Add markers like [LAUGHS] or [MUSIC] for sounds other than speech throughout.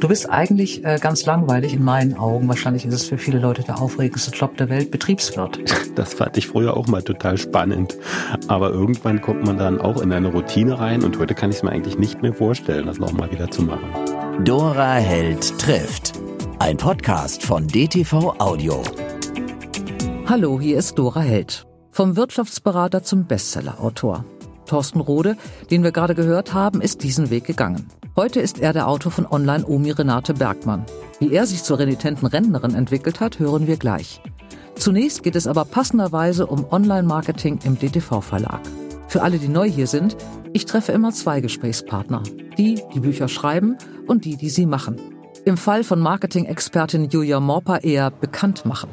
Du bist eigentlich äh, ganz langweilig in meinen Augen. Wahrscheinlich ist es für viele Leute der aufregendste Job der Welt, Betriebswirt. [LAUGHS] Das fand ich früher auch mal total spannend. Aber irgendwann kommt man dann auch in eine Routine rein und heute kann ich es mir eigentlich nicht mehr vorstellen, das nochmal wieder zu machen. Dora Held trifft. Ein Podcast von DTV Audio. Hallo, hier ist Dora Held. Vom Wirtschaftsberater zum Bestsellerautor. Thorsten Rode, den wir gerade gehört haben, ist diesen Weg gegangen. Heute ist er der Autor von Online Omi Renate Bergmann. Wie er sich zur renitenten Rentnerin entwickelt hat, hören wir gleich. Zunächst geht es aber passenderweise um Online-Marketing im DTV-Verlag. Für alle, die neu hier sind, ich treffe immer zwei Gesprächspartner. Die, die Bücher schreiben und die, die sie machen. Im Fall von Marketing-Expertin Julia Morper eher bekannt machen.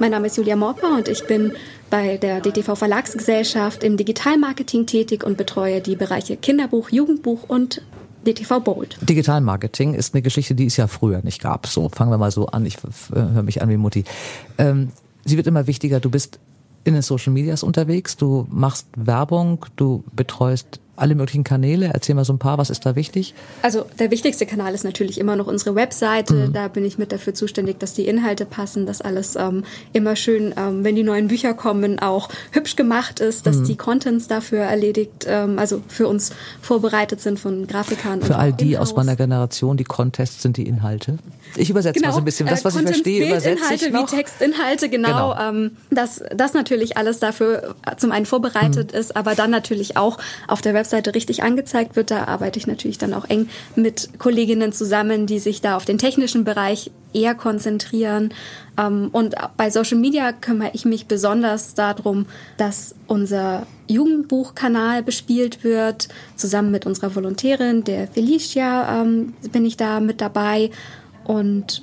Mein Name ist Julia Morper und ich bin bei der DTV Verlagsgesellschaft im Digitalmarketing tätig und betreue die Bereiche Kinderbuch, Jugendbuch und DTV Bold. Digitalmarketing ist eine Geschichte, die es ja früher nicht gab. So, fangen wir mal so an. Ich höre mich an wie Mutti. Ähm, sie wird immer wichtiger. Du bist in den Social Medias unterwegs, du machst Werbung, du betreust alle möglichen Kanäle? Erzähl mal so ein paar, was ist da wichtig? Also der wichtigste Kanal ist natürlich immer noch unsere Webseite. Mhm. Da bin ich mit dafür zuständig, dass die Inhalte passen, dass alles ähm, immer schön, ähm, wenn die neuen Bücher kommen, auch hübsch gemacht ist, dass mhm. die Contents dafür erledigt, ähm, also für uns vorbereitet sind von Grafikern. Für all die aus meiner Generation, die Contests sind die Inhalte. Ich übersetze genau. mal so ein bisschen. Das, was äh, ich verstehe, übersetze ich noch. wie Textinhalte, genau. genau. Ähm, dass das natürlich alles dafür zum einen vorbereitet mhm. ist, aber dann natürlich auch auf der Webseite Webseite richtig angezeigt wird. Da arbeite ich natürlich dann auch eng mit Kolleginnen zusammen, die sich da auf den technischen Bereich eher konzentrieren. Ähm, und bei Social Media kümmere ich mich besonders darum, dass unser Jugendbuchkanal bespielt wird. Zusammen mit unserer Volontärin, der Felicia, ähm, bin ich da mit dabei und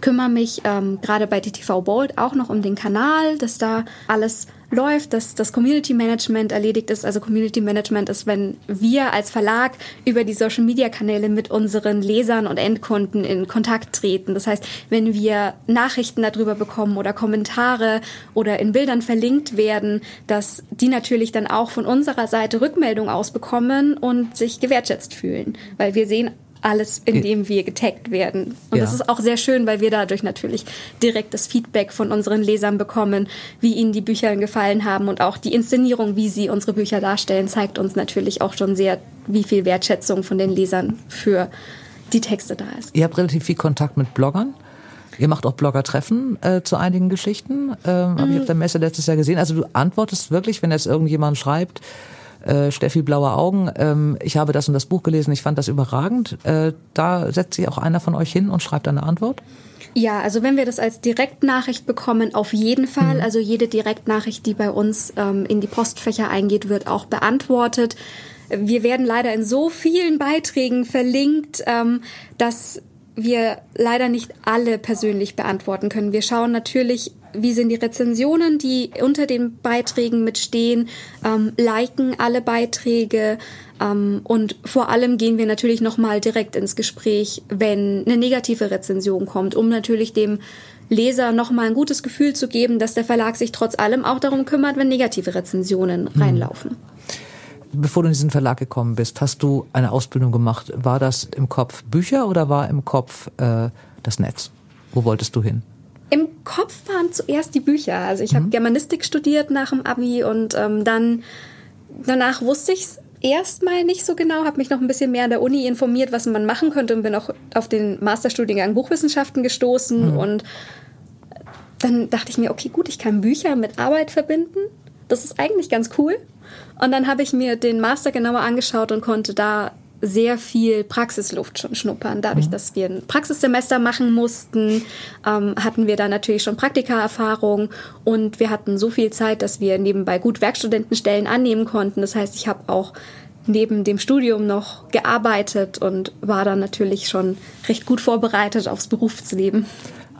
kümmere mich ähm, gerade bei DTV Bold auch noch um den Kanal, dass da alles läuft, dass das Community Management erledigt ist. Also Community Management ist, wenn wir als Verlag über die Social Media Kanäle mit unseren Lesern und Endkunden in Kontakt treten. Das heißt, wenn wir Nachrichten darüber bekommen oder Kommentare oder in Bildern verlinkt werden, dass die natürlich dann auch von unserer Seite Rückmeldung ausbekommen und sich gewertschätzt fühlen. Weil wir sehen alles, in dem wir getaggt werden. Und ja. das ist auch sehr schön, weil wir dadurch natürlich direkt das Feedback von unseren Lesern bekommen, wie ihnen die Bücher gefallen haben und auch die Inszenierung, wie sie unsere Bücher darstellen, zeigt uns natürlich auch schon sehr, wie viel Wertschätzung von den Lesern für die Texte da ist. Ihr habt relativ viel Kontakt mit Bloggern. Ihr macht auch Blogger-Treffen äh, zu einigen Geschichten. Ähm, mhm. Habe ich auf der Messe letztes Jahr gesehen. Also du antwortest wirklich, wenn jetzt irgendjemand schreibt, äh, Steffi Blaue Augen, ähm, ich habe das und das Buch gelesen, ich fand das überragend. Äh, da setzt sich auch einer von euch hin und schreibt eine Antwort? Ja, also wenn wir das als Direktnachricht bekommen, auf jeden Fall. Mhm. Also jede Direktnachricht, die bei uns ähm, in die Postfächer eingeht, wird auch beantwortet. Wir werden leider in so vielen Beiträgen verlinkt, ähm, dass wir leider nicht alle persönlich beantworten können. Wir schauen natürlich wie sind die Rezensionen, die unter den Beiträgen mitstehen, ähm, liken alle Beiträge ähm, und vor allem gehen wir natürlich nochmal direkt ins Gespräch, wenn eine negative Rezension kommt, um natürlich dem Leser nochmal ein gutes Gefühl zu geben, dass der Verlag sich trotz allem auch darum kümmert, wenn negative Rezensionen hm. reinlaufen. Bevor du in diesen Verlag gekommen bist, hast du eine Ausbildung gemacht. War das im Kopf Bücher oder war im Kopf äh, das Netz? Wo wolltest du hin? Im Kopf waren zuerst die Bücher. Also ich mhm. habe Germanistik studiert nach dem Abi und ähm, dann danach wusste ich es erstmal nicht so genau, habe mich noch ein bisschen mehr an der Uni informiert, was man machen könnte und bin auch auf den Masterstudiengang Buchwissenschaften gestoßen mhm. und dann dachte ich mir, okay, gut, ich kann Bücher mit Arbeit verbinden. Das ist eigentlich ganz cool. Und dann habe ich mir den Master genauer angeschaut und konnte da sehr viel Praxisluft schon schnuppern. Dadurch, mhm. dass wir ein Praxissemester machen mussten, ähm, hatten wir da natürlich schon Praktikaerfahrung und wir hatten so viel Zeit, dass wir nebenbei gut Werkstudentenstellen annehmen konnten. Das heißt, ich habe auch neben dem Studium noch gearbeitet und war dann natürlich schon recht gut vorbereitet aufs Berufsleben.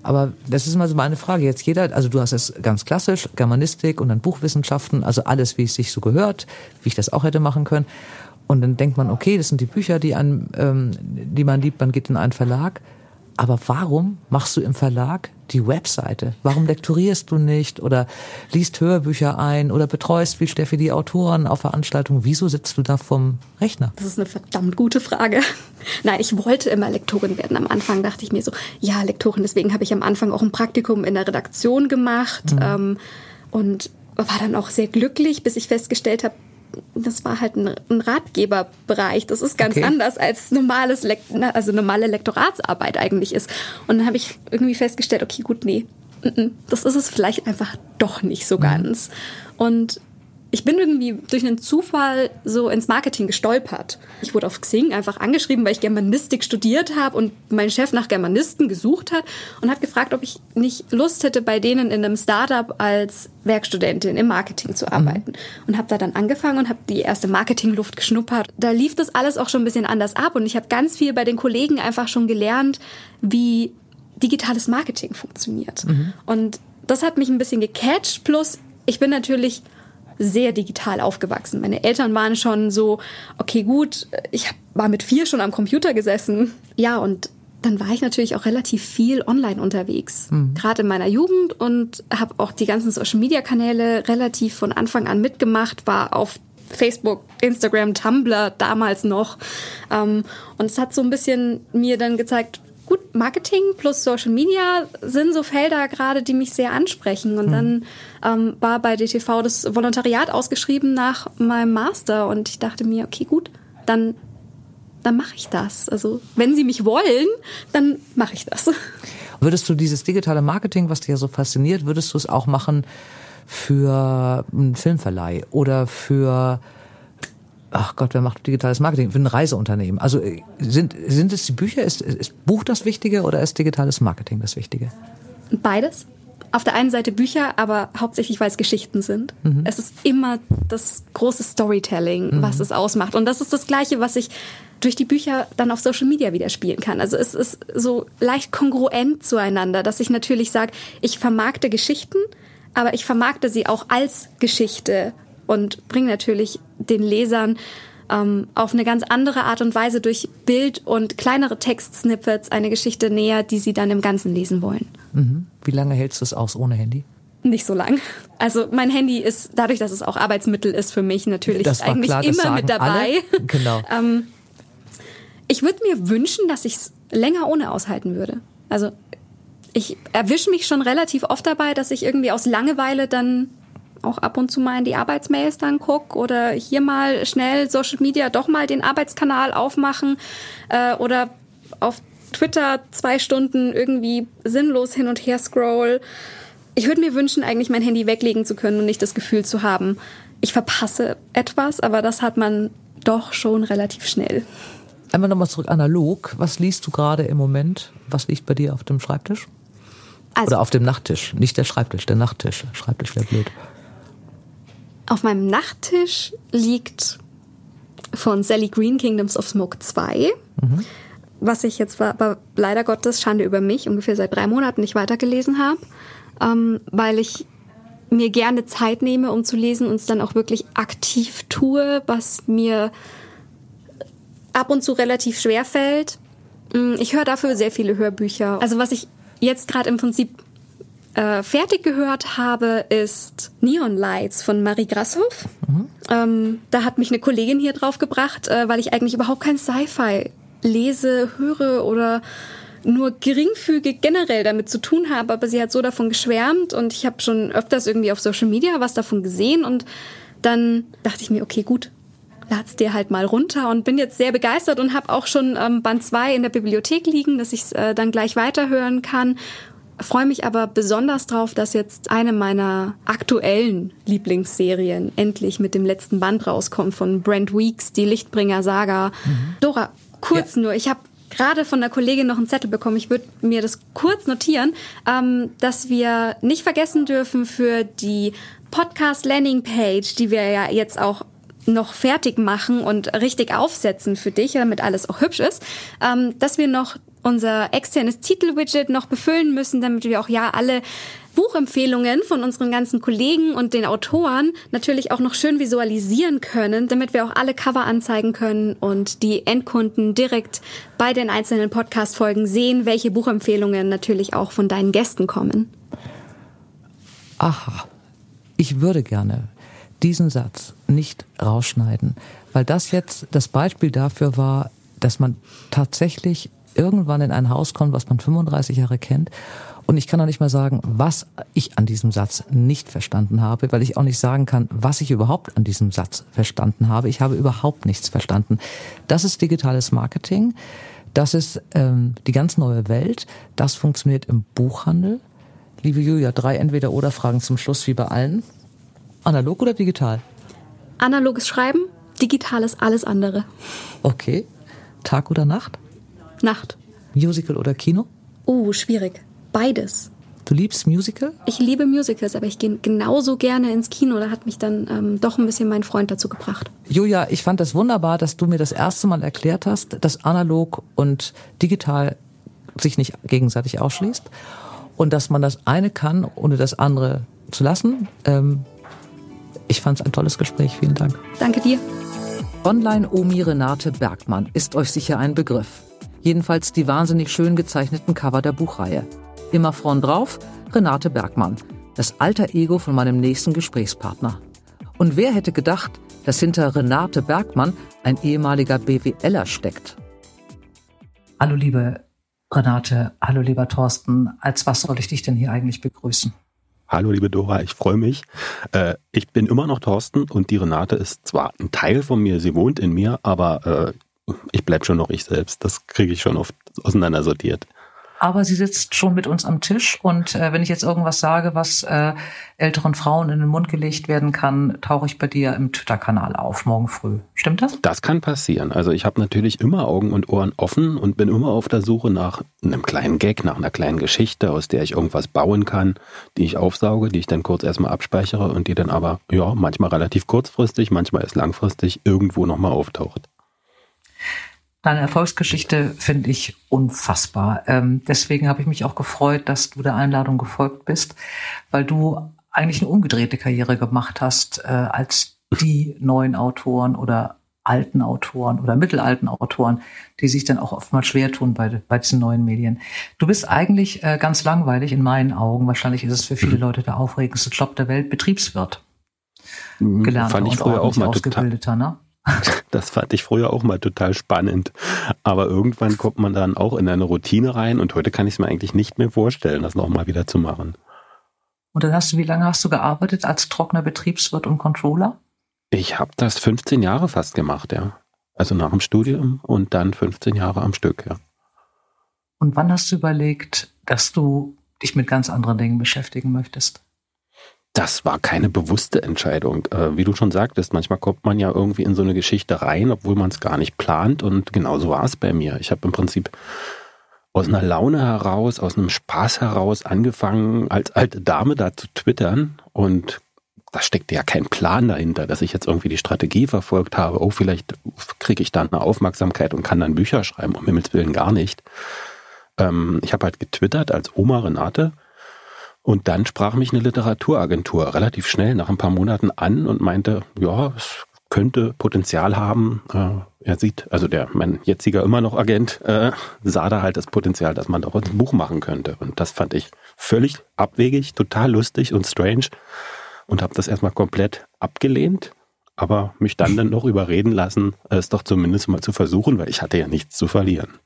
Aber das ist mal so meine Frage. Jetzt jeder, also du hast es ganz klassisch, Germanistik und dann Buchwissenschaften, also alles, wie es sich so gehört, wie ich das auch hätte machen können. Und dann denkt man, okay, das sind die Bücher, die, einem, ähm, die man liebt, man geht in einen Verlag. Aber warum machst du im Verlag die Webseite? Warum lektorierst du nicht oder liest Hörbücher ein oder betreust wie Steffi die Autoren auf Veranstaltungen? Wieso sitzt du da vom Rechner? Das ist eine verdammt gute Frage. [LAUGHS] Nein, ich wollte immer Lektorin werden. Am Anfang dachte ich mir so, ja, Lektorin. Deswegen habe ich am Anfang auch ein Praktikum in der Redaktion gemacht mhm. ähm, und war dann auch sehr glücklich, bis ich festgestellt habe, das war halt ein, ein Ratgeberbereich. Das ist ganz okay. anders als normales, also normale Lektoratsarbeit eigentlich ist. Und dann habe ich irgendwie festgestellt, okay, gut, nee, das ist es vielleicht einfach doch nicht so mhm. ganz. Und ich bin irgendwie durch einen Zufall so ins Marketing gestolpert. Ich wurde auf Xing einfach angeschrieben, weil ich Germanistik studiert habe und mein Chef nach Germanisten gesucht hat und hat gefragt, ob ich nicht Lust hätte, bei denen in einem Startup als Werkstudentin im Marketing zu arbeiten. Mhm. Und habe da dann angefangen und habe die erste Marketingluft geschnuppert. Da lief das alles auch schon ein bisschen anders ab und ich habe ganz viel bei den Kollegen einfach schon gelernt, wie digitales Marketing funktioniert. Mhm. Und das hat mich ein bisschen gecatcht. Plus, ich bin natürlich sehr digital aufgewachsen. Meine Eltern waren schon so, okay, gut, ich war mit vier schon am Computer gesessen. Ja, und dann war ich natürlich auch relativ viel online unterwegs, mhm. gerade in meiner Jugend und habe auch die ganzen Social-Media-Kanäle relativ von Anfang an mitgemacht, war auf Facebook, Instagram, Tumblr damals noch. Ähm, und es hat so ein bisschen mir dann gezeigt, gut, Marketing plus Social Media sind so Felder gerade, die mich sehr ansprechen. Und mhm. dann ähm, war bei DTV das Volontariat ausgeschrieben nach meinem Master und ich dachte mir, okay, gut, dann dann mache ich das. Also wenn Sie mich wollen, dann mache ich das. Würdest du dieses digitale Marketing, was dich ja so fasziniert, würdest du es auch machen für einen Filmverleih oder für ach Gott, wer macht digitales Marketing? Für ein Reiseunternehmen. Also äh, sind, sind es die Bücher? Ist, ist Buch das Wichtige oder ist digitales Marketing das Wichtige? Beides. Auf der einen Seite Bücher, aber hauptsächlich, weil es Geschichten sind. Mhm. Es ist immer das große Storytelling, mhm. was es ausmacht. Und das ist das Gleiche, was ich durch die Bücher dann auf Social Media wieder spielen kann. Also es ist so leicht kongruent zueinander, dass ich natürlich sage, ich vermarkte Geschichten, aber ich vermarkte sie auch als Geschichte und bringe natürlich den Lesern ähm, auf eine ganz andere Art und Weise durch Bild und kleinere Textsnippets eine Geschichte näher, die sie dann im Ganzen lesen wollen. Mhm. Wie lange hältst du es aus ohne Handy? Nicht so lang. Also mein Handy ist, dadurch, dass es auch Arbeitsmittel ist für mich, natürlich eigentlich klar, immer mit dabei. Alle. [LAUGHS] Genau. ähm, ich würde mir wünschen, dass ich es länger ohne aushalten würde. Also ich erwische mich schon relativ oft dabei, dass ich irgendwie aus Langeweile dann auch ab und zu mal in die Arbeitsmails dann guck oder hier mal schnell Social Media doch mal den Arbeitskanal aufmachen äh, oder auf Twitter zwei Stunden irgendwie sinnlos hin und her scroll. Ich würde mir wünschen, eigentlich mein Handy weglegen zu können und nicht das Gefühl zu haben, ich verpasse etwas, aber das hat man doch schon relativ schnell. Einmal nochmal zurück analog. Was liest du gerade im Moment? Was liegt bei dir auf dem Schreibtisch? Also, Oder auf dem Nachttisch? Nicht der Schreibtisch, der Nachttisch. Schreibtisch wäre blöd. Auf meinem Nachttisch liegt von Sally Green Kingdoms of Smoke 2. Mhm. Was ich jetzt war, aber leider Gottes Schande über mich, ungefähr seit drei Monaten nicht weitergelesen habe, ähm, weil ich mir gerne Zeit nehme, um zu lesen und es dann auch wirklich aktiv tue, was mir ab und zu relativ schwer fällt. Mm, ich höre dafür sehr viele Hörbücher. Also was ich jetzt gerade im Prinzip äh, fertig gehört habe, ist Neon Lights von Marie Grasshoff. Mhm. Ähm, da hat mich eine Kollegin hier drauf gebracht, äh, weil ich eigentlich überhaupt kein Sci-Fi lese, höre oder nur geringfügig generell damit zu tun habe, aber sie hat so davon geschwärmt und ich habe schon öfters irgendwie auf Social Media was davon gesehen und dann dachte ich mir, okay, gut, lad's dir halt mal runter und bin jetzt sehr begeistert und habe auch schon ähm, Band 2 in der Bibliothek liegen, dass ich äh, dann gleich weiterhören kann freue mich aber besonders drauf, dass jetzt eine meiner aktuellen Lieblingsserien endlich mit dem letzten Band rauskommt von Brent Weeks, die Lichtbringer-Saga. Mhm. Dora, kurz ja. nur, ich habe gerade von der Kollegin noch einen Zettel bekommen. Ich würde mir das kurz notieren, ähm, dass wir nicht vergessen dürfen für die Podcast Landing Page, die wir ja jetzt auch noch fertig machen und richtig aufsetzen für dich, damit alles auch hübsch ist, ähm, dass wir noch unser externes Titelwidget noch befüllen müssen, damit wir auch ja alle Buchempfehlungen von unseren ganzen Kollegen und den Autoren natürlich auch noch schön visualisieren können, damit wir auch alle Cover anzeigen können und die Endkunden direkt bei den einzelnen Podcast-Folgen sehen, welche Buchempfehlungen natürlich auch von deinen Gästen kommen. Aha, ich würde gerne diesen Satz nicht rausschneiden, weil das jetzt das Beispiel dafür war, dass man tatsächlich irgendwann in ein Haus kommt, was man 35 Jahre kennt. Und ich kann auch nicht mal sagen, was ich an diesem Satz nicht verstanden habe, weil ich auch nicht sagen kann, was ich überhaupt an diesem Satz verstanden habe. Ich habe überhaupt nichts verstanden. Das ist digitales Marketing. Das ist ähm, die ganz neue Welt. Das funktioniert im Buchhandel. Liebe Julia, drei Entweder-Oder-Fragen zum Schluss, wie bei allen. Analog oder digital? Analoges Schreiben, digitales alles andere. Okay. Tag oder Nacht? Nacht. Musical oder Kino? Oh, schwierig. Beides. Du liebst Musical? Ich liebe Musicals, aber ich gehe genauso gerne ins Kino. Da hat mich dann ähm, doch ein bisschen mein Freund dazu gebracht. Julia, ich fand das wunderbar, dass du mir das erste Mal erklärt hast, dass analog und digital sich nicht gegenseitig ausschließt und dass man das eine kann, ohne das andere zu lassen. Ähm, ich fand es ein tolles Gespräch. Vielen Dank. Danke dir. Online-Omi Renate Bergmann ist euch sicher ein Begriff. Jedenfalls die wahnsinnig schön gezeichneten Cover der Buchreihe. Immer vorn drauf Renate Bergmann, das alter Ego von meinem nächsten Gesprächspartner. Und wer hätte gedacht, dass hinter Renate Bergmann ein ehemaliger BWLer steckt? Hallo liebe Renate, hallo lieber Thorsten, als was soll ich dich denn hier eigentlich begrüßen? Hallo liebe Dora, ich freue mich. Äh, ich bin immer noch Thorsten und die Renate ist zwar ein Teil von mir, sie wohnt in mir, aber äh, ich bleibe schon noch ich selbst. Das kriege ich schon oft auseinandersortiert aber sie sitzt schon mit uns am Tisch und äh, wenn ich jetzt irgendwas sage, was äh, älteren Frauen in den Mund gelegt werden kann, tauche ich bei dir im Twitter-Kanal auf, morgen früh. Stimmt das? Das kann passieren. Also ich habe natürlich immer Augen und Ohren offen und bin immer auf der Suche nach einem kleinen Gag, nach einer kleinen Geschichte, aus der ich irgendwas bauen kann, die ich aufsauge, die ich dann kurz erstmal abspeichere und die dann aber, ja, manchmal relativ kurzfristig, manchmal erst langfristig irgendwo nochmal auftaucht. Deine Erfolgsgeschichte finde ich unfassbar. Ähm, deswegen habe ich mich auch gefreut, dass du der Einladung gefolgt bist, weil du eigentlich eine umgedrehte Karriere gemacht hast äh, als die neuen Autoren oder alten Autoren oder mittelalten Autoren, die sich dann auch oftmals schwer tun bei, bei diesen neuen Medien. Du bist eigentlich äh, ganz langweilig in meinen Augen. Wahrscheinlich ist es für viele Leute der aufregendste Job der Welt, Betriebswirt. Mhm. Gelernter Fand ich früher auch mal ausgebildeter, ne? [LAUGHS] Das fand ich früher auch mal total spannend. Aber irgendwann kommt man dann auch in eine Routine rein und heute kann ich es mir eigentlich nicht mehr vorstellen, das nochmal wieder zu machen. Und dann hast du, wie lange hast du gearbeitet als trockener Betriebswirt und Controller? Ich habe das 15 Jahre fast gemacht, ja. Also nach dem Studium und dann 15 Jahre am Stück, ja. Und wann hast du überlegt, dass du dich mit ganz anderen Dingen beschäftigen möchtest? Das war keine bewusste Entscheidung. Äh, wie du schon sagtest, manchmal kommt man ja irgendwie in so eine Geschichte rein, obwohl man es gar nicht plant. Und genauso war es bei mir. Ich habe im Prinzip aus einer Laune heraus, aus einem Spaß heraus angefangen, als alte Dame da zu twittern. Und da steckte ja kein Plan dahinter, dass ich jetzt irgendwie die Strategie verfolgt habe. Oh, vielleicht kriege ich dann eine Aufmerksamkeit und kann dann Bücher schreiben. Um Himmels Willen gar nicht. Ähm, ich habe halt getwittert als Oma Renate und dann sprach mich eine Literaturagentur relativ schnell nach ein paar Monaten an und meinte, ja, es könnte Potenzial haben. Äh, er sieht, also der mein jetziger immer noch Agent äh, sah da halt das Potenzial, dass man daraus ein Buch machen könnte. Und das fand ich völlig abwegig, total lustig und strange und habe das erstmal komplett abgelehnt, aber mich dann dann noch überreden lassen, es doch zumindest mal zu versuchen, weil ich hatte ja nichts zu verlieren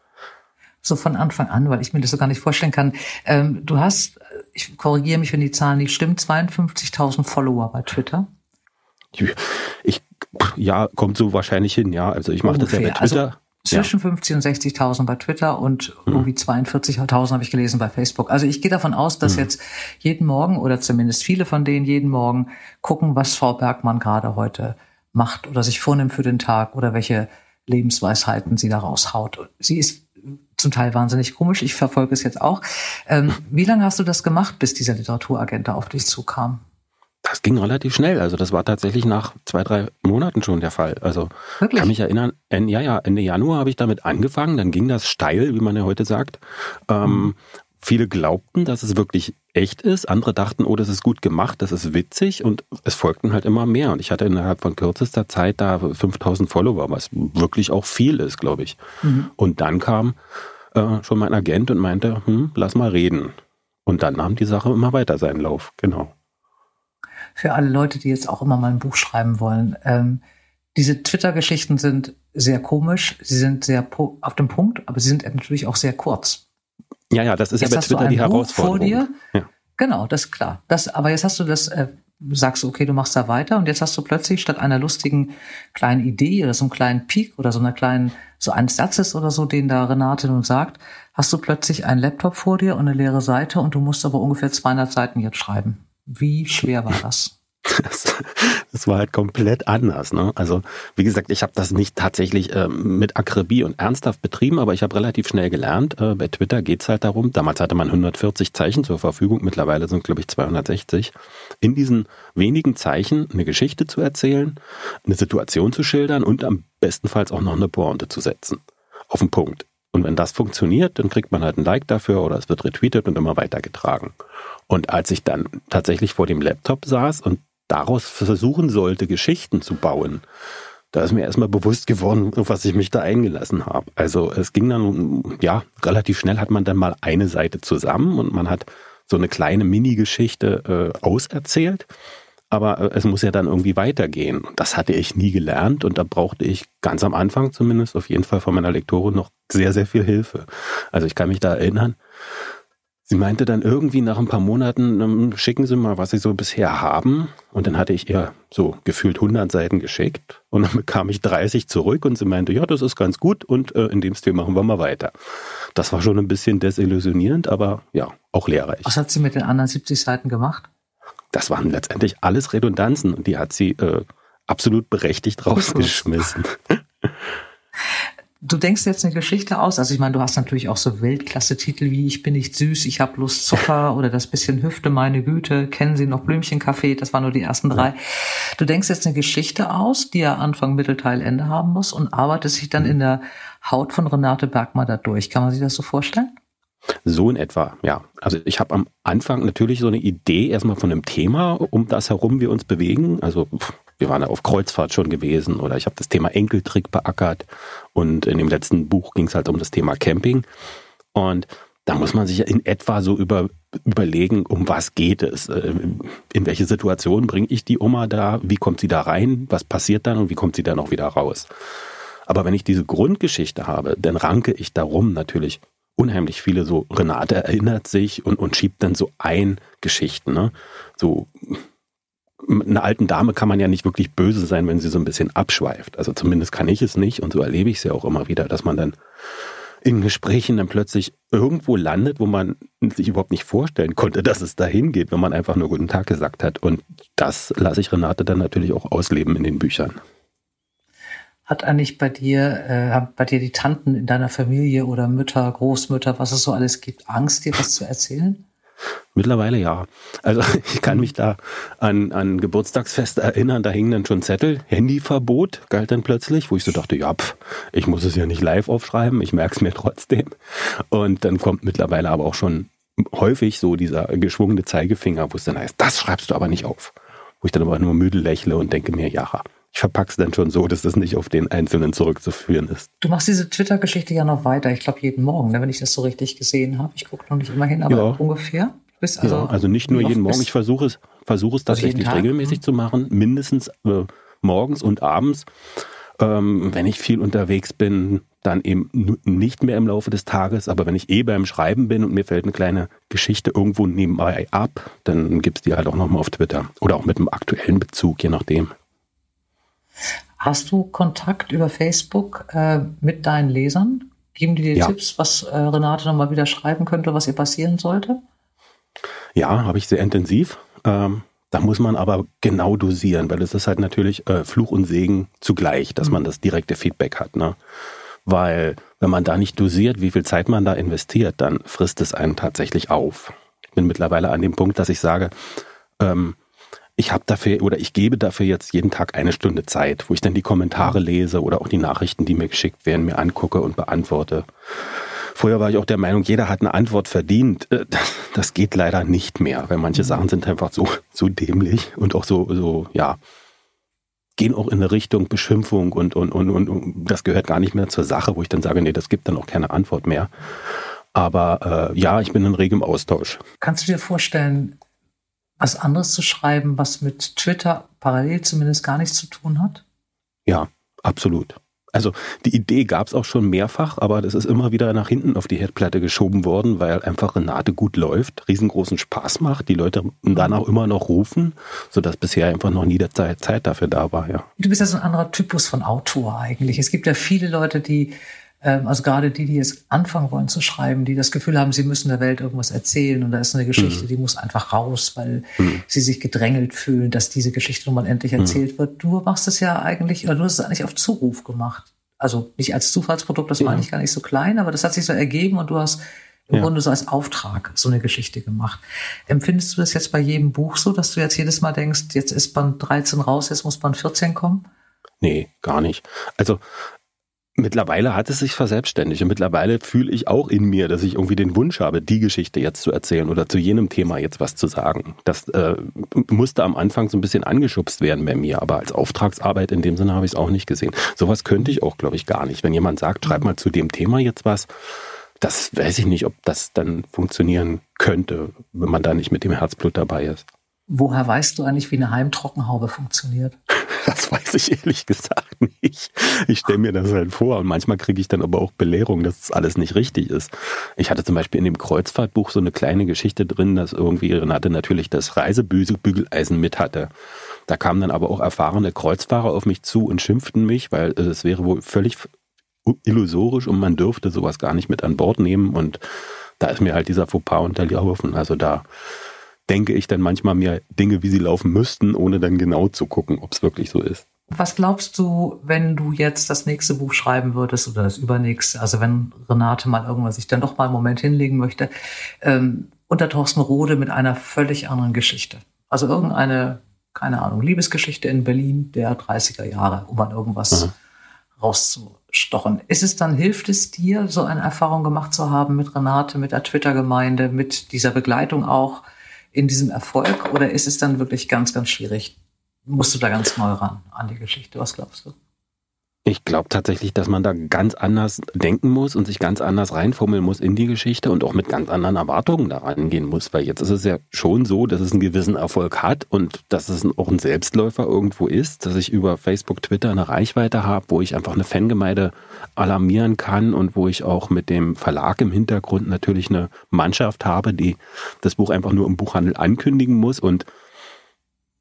so von Anfang an, weil ich mir das so gar nicht vorstellen kann. Ähm, du hast, ich korrigiere mich, wenn die Zahlen nicht stimmen, 52.000 Follower bei Twitter. Ich, ja, kommt so wahrscheinlich hin, ja. Also ich mache das ja bei also Twitter. Also zwischen ja. 50 und 60.000 bei Twitter und mhm. irgendwie 42.000 habe ich gelesen bei Facebook. Also ich gehe davon aus, dass mhm. jetzt jeden Morgen oder zumindest viele von denen jeden Morgen gucken, was Frau Bergmann gerade heute macht oder sich vornimmt für den Tag oder welche Lebensweisheiten sie da raushaut. Sie ist zum Teil wahnsinnig komisch. Ich verfolge es jetzt auch. Ähm, wie lange hast du das gemacht, bis dieser Literaturagent da auf dich zukam? Das ging relativ schnell. Also das war tatsächlich nach zwei, drei Monaten schon der Fall. Also Wirklich? kann mich erinnern, ja, ja, Ende Januar habe ich damit angefangen. Dann ging das steil, wie man ja heute sagt. Ähm, mhm. Viele glaubten, dass es wirklich echt ist. Andere dachten, oh, das ist gut gemacht, das ist witzig. Und es folgten halt immer mehr. Und ich hatte innerhalb von kürzester Zeit da 5000 Follower, was wirklich auch viel ist, glaube ich. Mhm. Und dann kam äh, schon mein Agent und meinte, hm, lass mal reden. Und dann nahm die Sache immer weiter seinen Lauf, genau. Für alle Leute, die jetzt auch immer mal ein Buch schreiben wollen, ähm, diese Twitter-Geschichten sind sehr komisch, sie sind sehr auf dem Punkt, aber sie sind natürlich auch sehr kurz. Ja, ja, das ist jetzt ja bei Twitter die Herausforderung. Vor dir. Ja. Genau, das ist klar. Das, aber jetzt hast du das, äh, sagst du, okay, du machst da weiter und jetzt hast du plötzlich statt einer lustigen kleinen Idee oder so einem kleinen Peak oder so einer kleinen, so eines Satzes oder so, den da Renate nun sagt, hast du plötzlich einen Laptop vor dir und eine leere Seite und du musst aber ungefähr 200 Seiten jetzt schreiben. Wie schwer war das? Das, das war halt komplett anders. Ne? Also wie gesagt, ich habe das nicht tatsächlich äh, mit Akribie und ernsthaft betrieben, aber ich habe relativ schnell gelernt. Äh, bei Twitter geht's halt darum, damals hatte man 140 Zeichen zur Verfügung, mittlerweile sind glaube ich 260. In diesen wenigen Zeichen eine Geschichte zu erzählen, eine Situation zu schildern und am bestenfalls auch noch eine Pointe zu setzen. Auf den Punkt. Und wenn das funktioniert, dann kriegt man halt ein Like dafür oder es wird retweetet und immer weitergetragen. Und als ich dann tatsächlich vor dem Laptop saß und daraus versuchen sollte, Geschichten zu bauen, da ist mir erstmal bewusst geworden, auf was ich mich da eingelassen habe. Also es ging dann, ja, relativ schnell hat man dann mal eine Seite zusammen und man hat so eine kleine Mini-Geschichte äh, auserzählt. Aber äh, es muss ja dann irgendwie weitergehen. Das hatte ich nie gelernt und da brauchte ich ganz am Anfang zumindest auf jeden Fall von meiner Lektorin noch sehr, sehr viel Hilfe. Also ich kann mich da erinnern, Sie meinte dann irgendwie nach ein paar Monaten, ähm, schicken Sie mal, was Sie so bisher haben. Und dann hatte ich ihr so gefühlt 100 Seiten geschickt. Und dann [LAUGHS] bekam ich 30 zurück und sie meinte, ja, das ist ganz gut und äh, in dem Stil machen wir mal weiter. Das war schon ein bisschen desillusionierend, aber ja, auch lehrreich. Was hat sie mit den anderen 70 Seiten gemacht? Das waren letztendlich alles Redundanzen und die hat sie äh, absolut berechtigt rausgeschmissen. [LAUGHS] du denkst jetzt eine Geschichte aus. Also ich meine, du hast natürlich auch so Weltklasse-Titel wie Ich bin nicht süß, ich hab Lust Zucker [LAUGHS] oder das bisschen Hüfte, meine Güte, kennen Sie noch Blümchenkaffee? Das waren nur die ersten drei. Du denkst jetzt eine Geschichte aus, die ja Anfang, Mittelteil, Ende haben muss und arbeitest sich dann in der Haut von Renate Bergmann da durch. Kann man sich das so vorstellen? So in etwa, ja. Also ich habe am Anfang natürlich so eine Idee erstmal von einem Thema, um das herum wir uns bewegen. Also wir waren auf Kreuzfahrt schon gewesen oder ich habe das Thema Enkeltrick beackert und in dem letzten Buch ging es halt um das Thema Camping. Und da muss man sich in etwa so über, überlegen, um was geht es, äh, in welche Situation bringe ich die Oma da, wie kommt sie da rein, was passiert dann und wie kommt sie dann auch wieder raus. Aber wenn ich diese Grundgeschichte habe, dann ranke ich darum natürlich unheimlich viele so, Renate erinnert sich und, und schiebt dann so ein Geschichten, ne? So einer alten Dame kann man ja nicht wirklich böse sein, wenn sie so ein bisschen abschweift. Also zumindest kann ich es nicht und so erlebe ich es ja auch immer wieder, dass man dann in Gesprächen dann plötzlich irgendwo landet, wo man sich überhaupt nicht vorstellen konnte, dass es dahin geht, wenn man einfach nur guten Tag gesagt hat. Und das lasse ich Renate dann natürlich auch ausleben in den Büchern. Hat eigentlich bei dir, äh, bei dir die Tanten in deiner Familie oder Mütter, Großmütter, was es so alles gibt, Angst, dir was zu erzählen? Mittlerweile ja. Also [LAUGHS] ich kann mich da an, an Geburtstagsfeste erinnern, da hingen dann schon Zettel, Handyverbot galt dann plötzlich, wo ich so dachte, ja, pf, ich muss es ja nicht live aufschreiben, ich merke es mir [LAUGHS] trotzdem. Und dann kommt mittlerweile aber auch schon häufig so dieser geschwungene Zeigefinger, wo es dann heißt, das schreibst du aber nicht auf. Wo ich dann aber nur müde lächle und denke mir, ja, ich verpacke es dann schon so, dass das nicht auf den Einzelnen zurückzuführen ist. Du machst diese Twitter-Geschichte ja noch weiter, ich glaube jeden Morgen, ne, wenn ich das so richtig gesehen habe. Ich gucke noch nicht immer hin, aber ja. ungefähr. Bist also, ja, also nicht nur jeden Morgen, ich versuche es, versuche es also tatsächlich regelmäßig mhm. zu machen, mindestens äh, morgens und abends. Ähm, wenn ich viel unterwegs bin, dann eben nicht mehr im Laufe des Tages, aber wenn ich eh beim Schreiben bin und mir fällt eine kleine Geschichte irgendwo nebenbei ab, dann gibt es die halt auch nochmal auf Twitter oder auch mit einem aktuellen Bezug, je nachdem. Hast du Kontakt über Facebook äh, mit deinen Lesern? Geben die dir ja. Tipps, was äh, Renate nochmal wieder schreiben könnte, was ihr passieren sollte? Ja, habe ich sehr intensiv. Ähm, da muss man aber genau dosieren, weil es ist halt natürlich äh, Fluch und Segen zugleich, dass mhm. man das direkte Feedback hat. Ne? Weil wenn man da nicht dosiert, wie viel Zeit man da investiert, dann frisst es einen tatsächlich auf. Ich bin mittlerweile an dem Punkt, dass ich sage, ähm, ich habe dafür oder ich gebe dafür jetzt jeden Tag eine Stunde Zeit, wo ich dann die Kommentare lese oder auch die Nachrichten, die mir geschickt werden, mir angucke und beantworte. Früher war ich auch der Meinung, jeder hat eine Antwort verdient. Äh, das geht leider nicht mehr, weil manche mhm. Sachen sind einfach so, so dämlich und auch so, so, ja, gehen auch in eine Richtung Beschimpfung und, und, und, und das gehört gar nicht mehr zur Sache, wo ich dann sage, nee, das gibt dann auch keine Antwort mehr. Aber äh, ja, ich bin in regem Austausch. Kannst du dir vorstellen, was anderes zu schreiben, was mit Twitter parallel zumindest gar nichts zu tun hat? Ja, absolut. Also die Idee gab es auch schon mehrfach, aber das ist immer wieder nach hinten auf die Herdplatte geschoben worden, weil einfach Renate gut läuft, riesengroßen Spaß macht, die Leute dann auch immer noch rufen, sodass bisher einfach noch nie der Zeit dafür da war. Ja. Du bist ja so ein anderer Typus von Autor eigentlich. Es gibt ja viele Leute, die also gerade die, die jetzt anfangen wollen zu schreiben, die das Gefühl haben, sie müssen der Welt irgendwas erzählen und da ist eine Geschichte, mhm. die muss einfach raus, weil mhm. sie sich gedrängelt fühlen, dass diese Geschichte nun mal endlich mhm. erzählt mhm. wird. Du machst es ja eigentlich, oder du hast es eigentlich auf Zuruf gemacht. Also nicht als Zufallsprodukt, das ja. meine ich gar nicht so klein, aber das hat sich so ergeben und du hast im ja. Grunde so als Auftrag so eine Geschichte gemacht. Empfindest du das jetzt bei jedem Buch so, dass du jetzt jedes Mal denkst, jetzt ist Band 13 raus, jetzt muss Band 14 kommen? Nee, gar nicht. Also Mittlerweile hat es sich verselbstständigt und mittlerweile fühle ich auch in mir, dass ich irgendwie den Wunsch habe, die Geschichte jetzt zu erzählen oder zu jenem Thema jetzt was zu sagen. Das äh, musste am Anfang so ein bisschen angeschubst werden bei mir, aber als Auftragsarbeit in dem Sinne habe ich es auch nicht gesehen. Sowas könnte ich auch, glaube ich, gar nicht. Wenn jemand sagt, schreib mal zu dem Thema jetzt was, das weiß ich nicht, ob das dann funktionieren könnte, wenn man da nicht mit dem Herzblut dabei ist. Woher weißt du eigentlich, wie eine Heimtrockenhaube funktioniert? [LAUGHS] Das weiß ich ehrlich gesagt nicht. Ich stelle mir das halt vor und manchmal kriege ich dann aber auch Belehrung, dass das alles nicht richtig ist. Ich hatte zum Beispiel in dem Kreuzfahrtbuch so eine kleine Geschichte drin, dass irgendwie Renate natürlich das Reisebügeleisen mit hatte. Da kamen dann aber auch erfahrene Kreuzfahrer auf mich zu und schimpften mich, weil es wäre wohl völlig illusorisch und man dürfte sowas gar nicht mit an Bord nehmen und da ist mir halt dieser Fauxpas unterlaufen. Also da denke ich dann manchmal mir Dinge, wie sie laufen müssten, ohne dann genau zu gucken, ob es wirklich so ist. Was glaubst du, wenn du jetzt das nächste Buch schreiben würdest oder das übernächste, also wenn Renate mal irgendwann sich dann doch mal einen Moment hinlegen möchte, ähm, unter Thorsten Rode mit einer völlig anderen Geschichte? Also irgendeine, keine Ahnung, Liebesgeschichte in Berlin der 30er Jahre, um an irgendwas Aha. rauszustochen. Ist es dann, hilft es dir, so eine Erfahrung gemacht zu haben mit Renate, mit der Twitter-Gemeinde, mit dieser Begleitung auch? In diesem Erfolg oder ist es dann wirklich ganz, ganz schwierig? Musst du da ganz neu ran an die Geschichte? Was glaubst du? Ich glaube tatsächlich, dass man da ganz anders denken muss und sich ganz anders reinfummeln muss in die Geschichte und auch mit ganz anderen Erwartungen da rangehen muss, weil jetzt ist es ja schon so, dass es einen gewissen Erfolg hat und dass es auch ein Selbstläufer irgendwo ist, dass ich über Facebook, Twitter eine Reichweite habe, wo ich einfach eine Fangemeinde alarmieren kann und wo ich auch mit dem Verlag im Hintergrund natürlich eine Mannschaft habe, die das Buch einfach nur im Buchhandel ankündigen muss und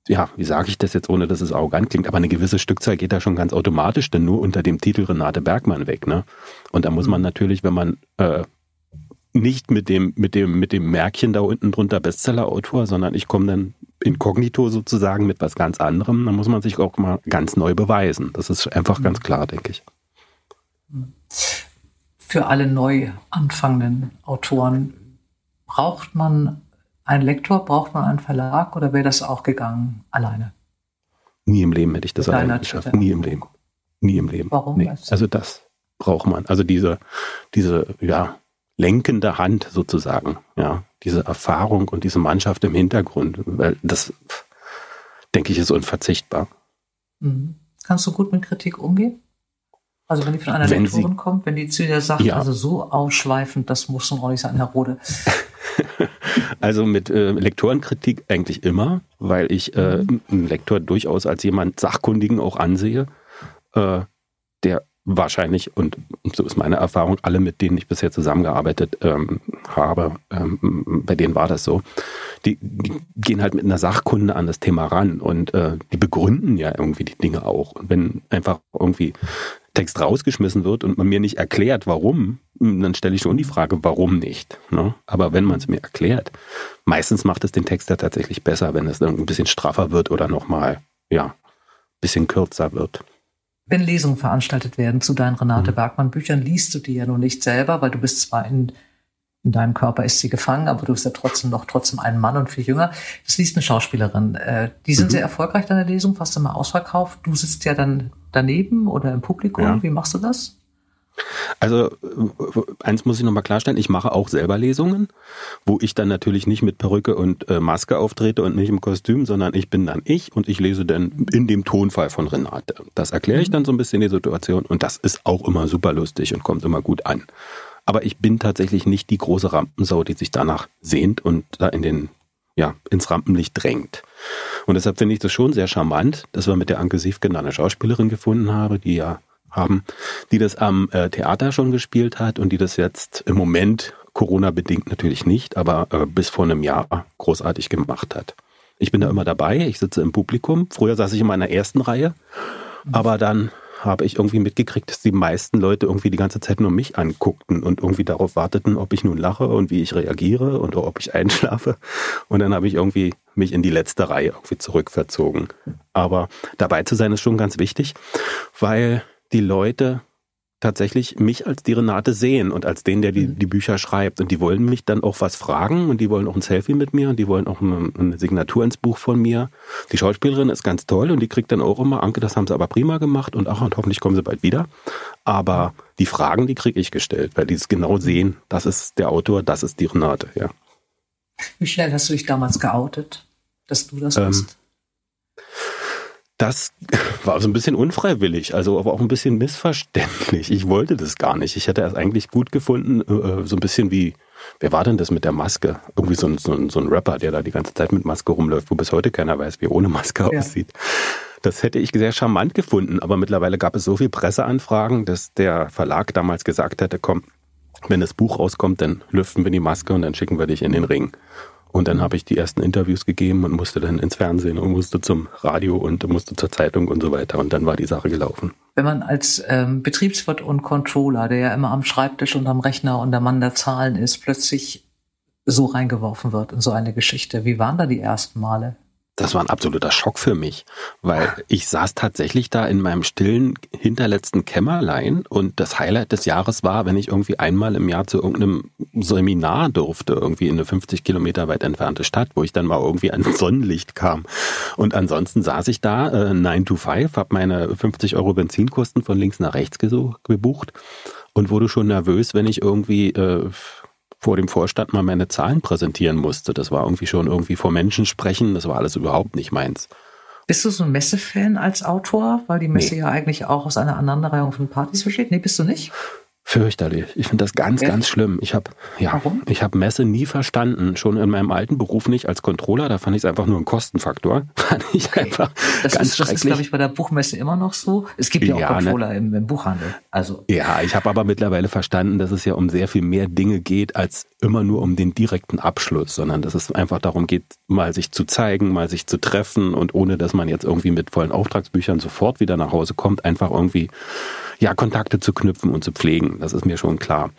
ja, wie sage ich das jetzt, ohne dass es arrogant klingt, aber eine gewisse Stückzahl geht da schon ganz automatisch dann nur unter dem Titel Renate Bergmann weg, ne? Und da muss man mhm. natürlich, wenn man äh, nicht mit dem, mit dem, mit dem Märkchen da unten drunter Bestseller-Autor, sondern ich komme dann inkognito sozusagen mit was ganz anderem, dann muss man sich auch mal ganz neu beweisen. Das ist einfach ganz mhm. klar, denke ich. Für alle neu anfangenden Autoren braucht man ein Lektor, braucht man einen Verlag oder wäre das auch gegangen alleine? Nie im Leben hätte ich das alleine geschafft. Nie im Leben. Nie im Leben. Warum? Nee. Also das braucht man. Also diese, diese, ja, lenkende Hand sozusagen, ja, diese Erfahrung und diese Mannschaft im Hintergrund, weil das, denke ich, ist unverzichtbar. Mhm. Kannst du gut mit Kritik umgehen? Also wenn die von einer wenn Lektorin sie, kommt, wenn die zu dir sagt, ja. also so ausschweifend, das muss nun auch nicht sein, Herr Rode. [LAUGHS] Also mit äh, Lektorenkritik eigentlich immer, weil ich äh, mhm. einen Lektor durchaus als jemand Sachkundigen auch ansehe, äh, der wahrscheinlich, und so ist meine Erfahrung, alle, mit denen ich bisher zusammengearbeitet ähm, habe, ähm, bei denen war das so, die, die, gehen halt mit einer Sachkunde an das Thema ran und äh, die begründen ja irgendwie die Dinge auch. Und wenn einfach irgendwie Text rausgeschmissen wird und man mir nicht erklärt, warum, dann stelle ich schon die Frage, warum nicht. Ne? Aber wenn man es mir erklärt, meistens macht es den Text ja tatsächlich besser, wenn es dann ein bisschen straffer wird oder nochmal, ja, ein bisschen kürzer wird. Wenn Lesungen veranstaltet werden zu deinen Renate mhm. Bergmann Büchern, liest du die ja noch nicht selber, weil du bist zwar in in deinem Körper ist sie gefangen, aber du bist ja trotzdem noch trotzdem ein Mann und viel jünger. Das liest eine Schauspielerin. Äh, die sind mhm. sehr erfolgreich, deine Lesung, fast immer ausverkauft. Du sitzt ja dann daneben oder im Publikum. Ja. Wie machst du das? Also eins muss ich nochmal klarstellen, ich mache auch selber Lesungen, wo ich dann natürlich nicht mit Perücke und äh, Maske auftrete und nicht im Kostüm, sondern ich bin dann ich und ich lese dann in dem Tonfall von Renate. Das erkläre ich dann so ein bisschen die Situation und das ist auch immer super lustig und kommt immer gut an. Aber ich bin tatsächlich nicht die große Rampensau, die sich danach sehnt und da in den, ja, ins Rampenlicht drängt. Und deshalb finde ich das schon sehr charmant, dass wir mit der Anke Siefken eine Schauspielerin gefunden haben, die ja haben, die das am äh, Theater schon gespielt hat und die das jetzt im Moment Corona-bedingt natürlich nicht, aber äh, bis vor einem Jahr großartig gemacht hat. Ich bin da immer dabei, ich sitze im Publikum. Früher saß ich in der ersten Reihe, aber dann habe ich irgendwie mitgekriegt, dass die meisten Leute irgendwie die ganze Zeit nur mich anguckten und irgendwie darauf warteten, ob ich nun lache und wie ich reagiere und ob ich [LAUGHS] einschlafe. Und dann habe ich irgendwie mich in die letzte Reihe irgendwie zurückverzogen. Aber dabei zu sein ist schon ganz wichtig, weil die Leute tatsächlich mich als die Renate sehen und als den, der die, mhm. die Bücher schreibt. Und die wollen mich dann auch was fragen und die wollen auch ein Selfie mit mir und die wollen auch eine, eine, Signatur ins Buch von mir. Die Schauspielerin ist ganz toll und die kriegt dann auch immer, Anke, das haben sie aber prima gemacht und ach, und hoffentlich kommen sie bald wieder. Aber die Fragen, die kriege ich gestellt, weil die es genau sehen, das ist der Autor, das ist die Renate, ja. Wie schnell hast du dich damals geoutet, dass du das ähm, bist? Das [LAUGHS] war so ein bisschen unfreiwillig, also aber auch ein bisschen missverständlich. Ich wollte das gar nicht. Ich hätte es eigentlich gut gefunden, äh, so ein bisschen wie, wer war denn das mit der Maske? Irgendwie so ein, so, ein, so ein Rapper, der da die ganze Zeit mit Maske rumläuft, wo bis heute keiner weiß, wie er ohne Maske ja. aussieht. Das hätte ich sehr charmant gefunden, aber mittlerweile gab es so viel Presseanfragen, dass der Verlag damals gesagt hätte, komm, wenn das Buch rauskommt, dann lüften wir die Maske und dann schicken wir dich in den Ring. Und dann habe ich die ersten Interviews gegeben und musste dann ins Fernsehen und musste zum Radio und musste zur Zeitung und so weiter. Und dann war die Sache gelaufen. Wenn man als ähm, Betriebswirt und Controller, der ja immer am Schreibtisch und am Rechner und der Mann der Zahlen ist, plötzlich so reingeworfen wird in so eine Geschichte. Wie waren da die ersten Male? Das war ein absoluter Schock für mich, weil ich saß tatsächlich da in meinem stillen hinterletzten Kämmerlein und das Highlight des Jahres war, wenn ich irgendwie einmal im Jahr zu irgendeinem Seminar durfte, irgendwie in eine 50 Kilometer weit entfernte Stadt, wo ich dann mal irgendwie ans [LAUGHS] Sonnenlicht kam. Und ansonsten saß ich da, äh, 9 to 5, habe meine 50 Euro Benzinkosten von links nach rechts gebucht und wurde schon nervös, wenn ich irgendwie äh, vor dem Vorstand mal meine Zahlen präsentieren musste. Das war irgendwie schon irgendwie vor Menschen sprechen, das war alles überhaupt nicht meins. Bist du so ein Messefan als Autor? Weil die Messe nee. ja eigentlich auch aus einer Aneinanderreihung von Partys besteht. Nee, bist du nicht? Fürchterlich. Ich finde das ganz, Echt? ganz schlimm. Ich habe ja, Warum? ich habe Messe nie verstanden. Schon in meinem alten Beruf nicht als Controller. Da fand ich es einfach nur ein Kostenfaktor. [LAUGHS] Fand ich okay. einfach das ganz ist, Das ist, glaube ich, bei der Buchmesse immer noch so. Es gibt ja, ja auch ne. Controller ne? im, im, Buchhandel. Also ja, ich habe aber mittlerweile verstanden, dass es ja um sehr viel mehr Dinge geht als immer nur um den direkten Abschluss, sondern dass es einfach darum geht, mal sich zu zeigen, mal sich zu treffen und ohne, dass man jetzt irgendwie mit vollen Auftragsbüchern sofort wieder nach Hause kommt, einfach irgendwie ja, Kontakte zu knüpfen und zu pflegen. Das ist mir schon klar.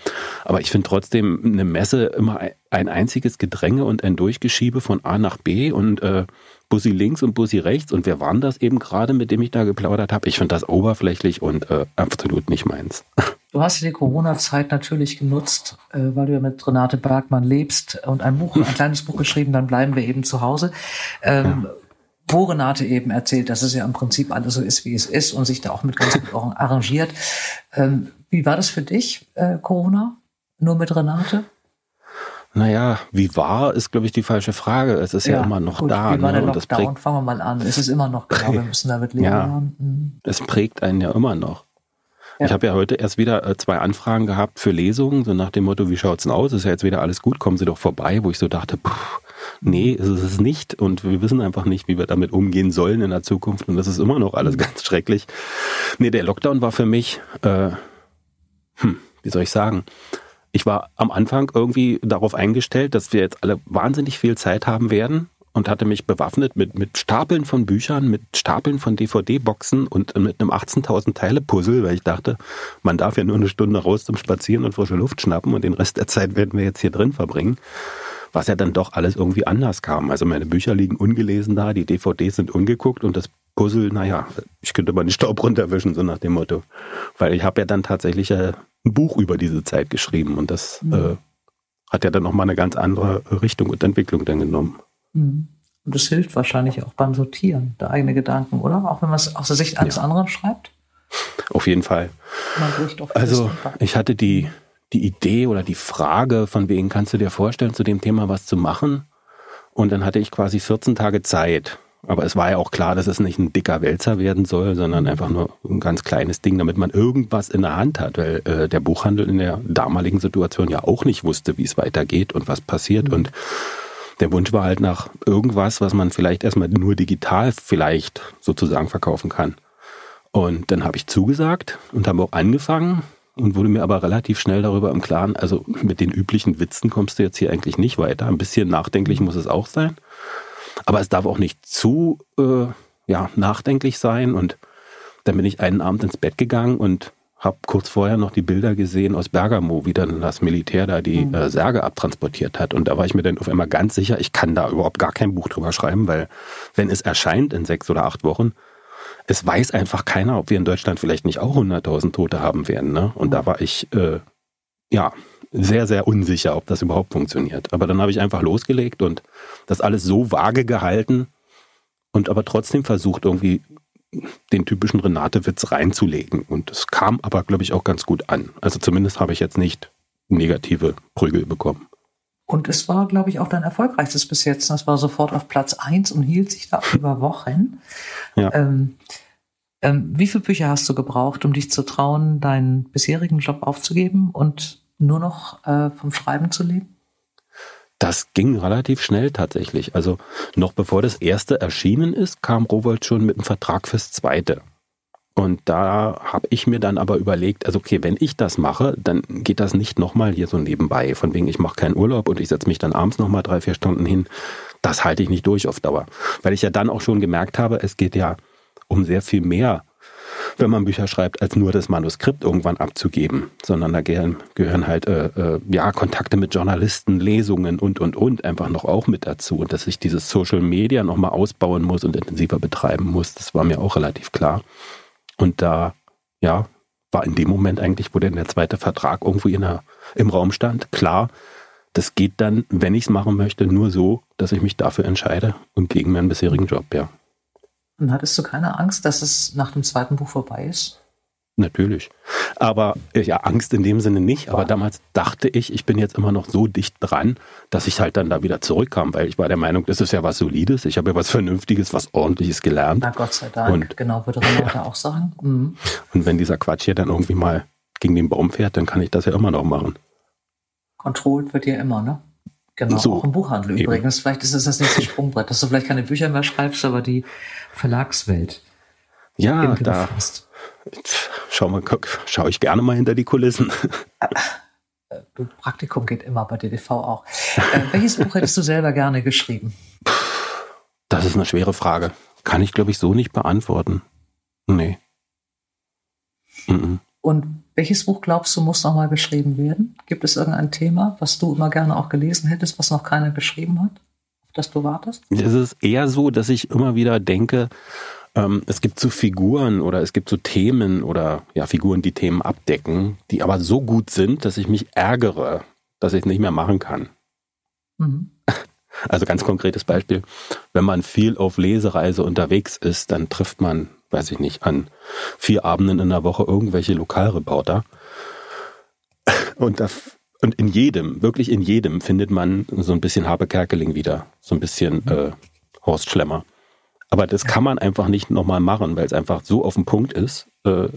Aber ich finde trotzdem eine Messe immer ein einziges Gedränge und ein Durchgeschiebe von A nach B und äh, Bussi links und Bussi rechts. Und wer waren das eben gerade, mit dem ich da geplaudert habe? Ich finde das oberflächlich und äh, absolut nicht meins. [LAUGHS] Du hast die Corona-Zeit natürlich genutzt, äh, weil du ja mit Renate Bergmann lebst und ein Buch, ein kleines Buch geschrieben, dann bleiben wir eben zu Hause. Ähm, ja wo Renate eben erzählt, dass es ja im Prinzip alles so ist, wie es ist und sich da auch mit ganz gut arrangiert. Ähm, wie war das für dich, äh, Corona? Nur mit Renate? Naja, wie war, ist, glaube ich, die falsche Frage. Es ist ja, ja immer noch gut, da. Wie war ne? der Lockdown? Fangen wir mal an. Es ist immer noch da. Wir müssen damit leben. Ja, mhm. Es prägt einen ja immer noch. Ja. Ich habe ja heute erst wieder äh, zwei Anfragen gehabt für Lesungen, so nach dem Motto, wie schaut's denn aus? Ist ja jetzt wieder alles gut, kommen Sie doch vorbei, wo ich so dachte, pff, nee, ist es nicht und wir wissen einfach nicht, wie wir damit umgehen sollen in der Zukunft und das ist immer noch alles mhm. ganz schrecklich. Nee, der Lockdown war für mich, äh, hm, wie soll ich sagen, ich war am Anfang irgendwie darauf eingestellt, dass wir jetzt alle wahnsinnig viel Zeit haben werden und hatte mich bewaffnet mit, mit Stapeln von Büchern, mit Stapeln von DVD-Boxen und mit einem 18.000 Teile-Puzzle, weil ich dachte, man darf ja nur eine Stunde raus zum Spazieren und frische Luft schnappen und den Rest der Zeit werden wir jetzt hier drin verbringen was ja dann doch alles irgendwie anders kam. Also meine Bücher liegen ungelesen da, die DVDs sind ungeguckt und das Puzzle, naja, ich könnte mal den Staub runterwischen, so nach dem Motto. Weil ich habe ja dann tatsächlich äh, ein Buch über diese Zeit geschrieben und das mhm. äh, hat ja dann nochmal eine ganz andere Richtung und Entwicklung dann genommen. Mhm. Und das hilft wahrscheinlich auch beim Sortieren der eigenen Gedanken, oder? Auch wenn man es aus der Sicht eines ja. anderen schreibt? Auf jeden Fall. Also ich hatte die, die Idee oder die Frage, von wegen kannst du dir vorstellen, zu dem Thema was zu machen? Und dann hatte ich quasi 14 Tage Zeit. Aber es war ja auch klar, dass es nicht ein dicker Wälzer werden soll, sondern einfach nur ein ganz kleines Ding, damit man irgendwas in der Hand hat, weil äh, der Buchhandel in der damaligen Situation ja auch nicht wusste, wie es weitergeht und was passiert. Mhm. Und der Wunsch war halt nach irgendwas, was man vielleicht erstmal nur digital vielleicht sozusagen verkaufen kann. Und dann habe ich zugesagt und habe auch angefangen und wurde mir aber relativ schnell darüber im Klaren, also mit den üblichen Witzen kommst du jetzt hier eigentlich nicht weiter. Ein bisschen nachdenklich muss es auch sein. Aber es darf auch nicht zu äh, ja, nachdenklich sein. Und dann bin ich einen Abend ins Bett gegangen und habe kurz vorher noch die Bilder gesehen aus Bergamo, wie dann das Militär da die mhm. äh, Särge abtransportiert hat. Und da war ich mir dann auf einmal ganz sicher, ich kann da überhaupt gar kein Buch drüber schreiben, weil wenn es erscheint in sechs oder acht Wochen, es weiß einfach keiner, ob wir in Deutschland vielleicht nicht auch 100.000 Tote haben werden. Ne? Und mhm. da war ich, äh, ja, sehr, sehr unsicher, ob das überhaupt funktioniert. Aber dann habe ich einfach losgelegt und das alles so vage gehalten und aber trotzdem versucht, irgendwie den typischen Renate-Witz reinzulegen. Und es kam aber, glaube ich, auch ganz gut an. Also zumindest habe ich jetzt nicht negative Prügel bekommen. Und es war, glaube ich, auch dein erfolgreichstes bis jetzt. Das war sofort auf Platz 1 und hielt sich da über Wochen. Ja. Ähm, ähm, wie viele Bücher hast du gebraucht, um dich zu trauen, deinen bisherigen Job aufzugeben und nur noch äh, vom Schreiben zu leben? Das ging relativ schnell tatsächlich. Also noch bevor das erste erschienen ist, kam Rowold schon mit einem Vertrag fürs zweite. Und da habe ich mir dann aber überlegt, also okay, wenn ich das mache, dann geht das nicht nochmal hier so nebenbei, von wegen ich mache keinen Urlaub und ich setze mich dann abends nochmal drei, vier Stunden hin. Das halte ich nicht durch auf Dauer. Weil ich ja dann auch schon gemerkt habe, es geht ja um sehr viel mehr wenn man Bücher schreibt, als nur das Manuskript irgendwann abzugeben, sondern da gehören, halt äh, äh, ja Kontakte mit Journalisten, Lesungen und und und einfach noch auch mit dazu und dass ich dieses Social Media noch mal ausbauen muss und intensiver betreiben muss, das war mir auch relativ klar. Und da ja war in dem Moment eigentlich, wo denn der zweite Vertrag irgendwo in der, im Raum stand, klar, das geht dann, wenn ich es machen möchte, nur so, dass ich mich dafür entscheide und gegen meinen bisherigen Job, ja. Und hattest du keine Angst, dass es nach dem zweiten Buch vorbei ist? Natürlich. Aber ja, Angst in dem Sinne nicht. Aber damals dachte ich, ich bin jetzt immer noch so dicht dran, dass ich halt dann da wieder zurückkam, weil ich war der Meinung, das ist ja was Solides. Ich habe ja was Vernünftiges, was Ordentliches gelernt. Na Gott sei Dank. Und, genau, würde Renate [LAUGHS] ja. auch sagen. Mhm. Und wenn dieser Quatsch hier dann irgendwie mal gegen den Baum fährt, dann kann ich das ja immer noch machen. Controlled wird ja immer, ne? Genau, so, auch im Buchhandel eben. übrigens. Vielleicht ist es das nächste Sprungbrett, dass du vielleicht keine Bücher mehr schreibst, aber die Verlagswelt. Ja, da schau mal, schaue ich gerne mal hinter die Kulissen. Praktikum geht immer bei DDV auch. Äh, welches Buch hättest du selber gerne geschrieben? Das ist eine schwere Frage. Kann ich, glaube ich, so nicht beantworten. Nee. Mhm. Und welches Buch glaubst du, muss nochmal geschrieben werden? Gibt es irgendein Thema, was du immer gerne auch gelesen hättest, was noch keiner geschrieben hat, auf das du wartest? Es ist eher so, dass ich immer wieder denke, ähm, es gibt so Figuren oder es gibt so Themen oder ja, Figuren, die Themen abdecken, die aber so gut sind, dass ich mich ärgere, dass ich es nicht mehr machen kann. Mhm. [LAUGHS] Also ganz konkretes Beispiel, wenn man viel auf Lesereise unterwegs ist, dann trifft man weiß ich nicht, an vier Abenden in der Woche irgendwelche Lokalreporter. Und, das, und in jedem, wirklich in jedem, findet man so ein bisschen Habe Kerkeling wieder, so ein bisschen mhm. äh, Horst Schlemmer. Aber das kann man einfach nicht nochmal machen, weil es einfach so auf dem Punkt ist, äh,